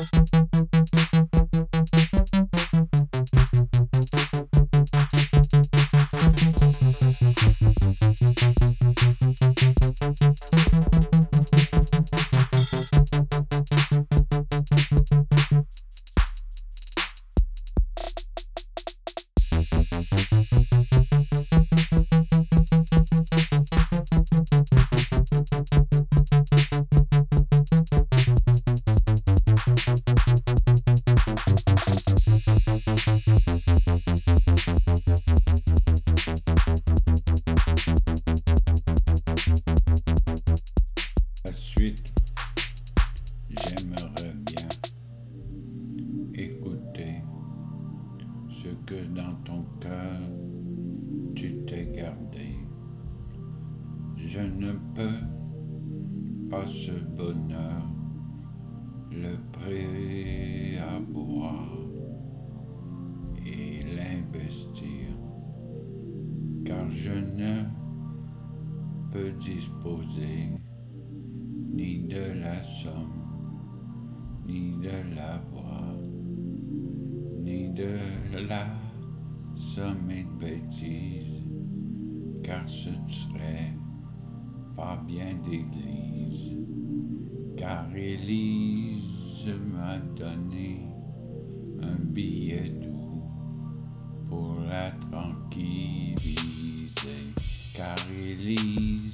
Thank you. Que dans ton cœur tu t'es gardé. Je ne peux pas ce bonheur le préavoir et l'investir, car je ne peux disposer la somme et de bêtises, car ce ne serait pas bien d'église, car Élise m'a donné un billet doux pour la tranquilliser, car Élise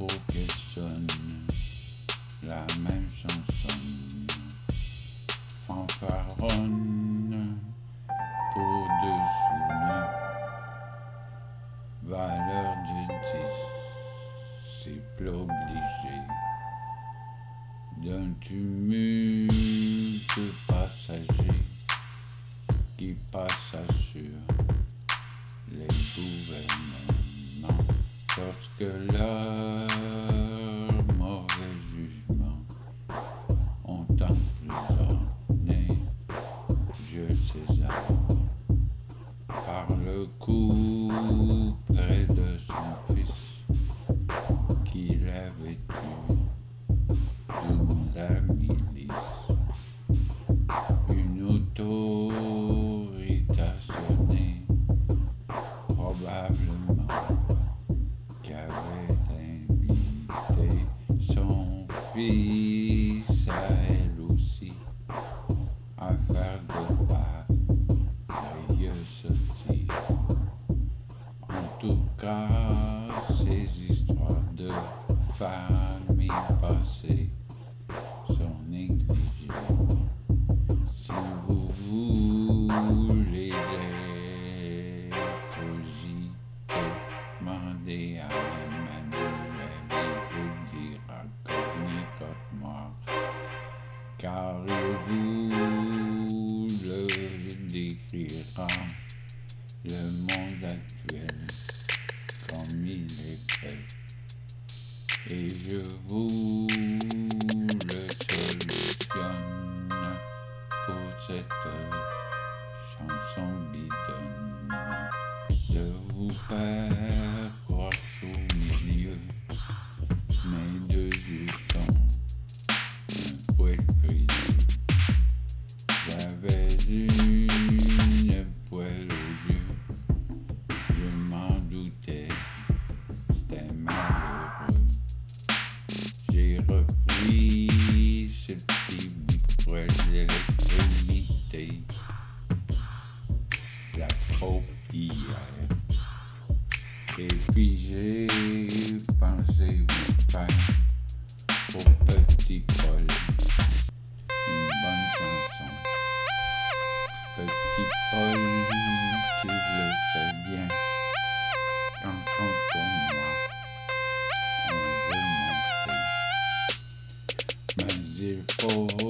pour qu'elle sonne. La même chanson. Fanfaronne pour deux sous neuf, valeur de dix. C'est plus obligé. D'un tumulte passager qui passe sur les gouvernements. Lorsque leur fils à elle aussi faire de pareilles sottises. En tout cas, ces histoires de famille passée sont négligées. Si vous voulez les cogiter, demandez à décrira le monde actuel comme il est fait. Et je vous le solutionne pour cette chanson bidonne de vous faire croire au milieu. Mes deux yeux paupière. Et puis j'ai pensé faire pour petit Paul une bonne chanson. Petit Paul, tu le fais bien. Quand on pour moi, on veut monter. Mais il faut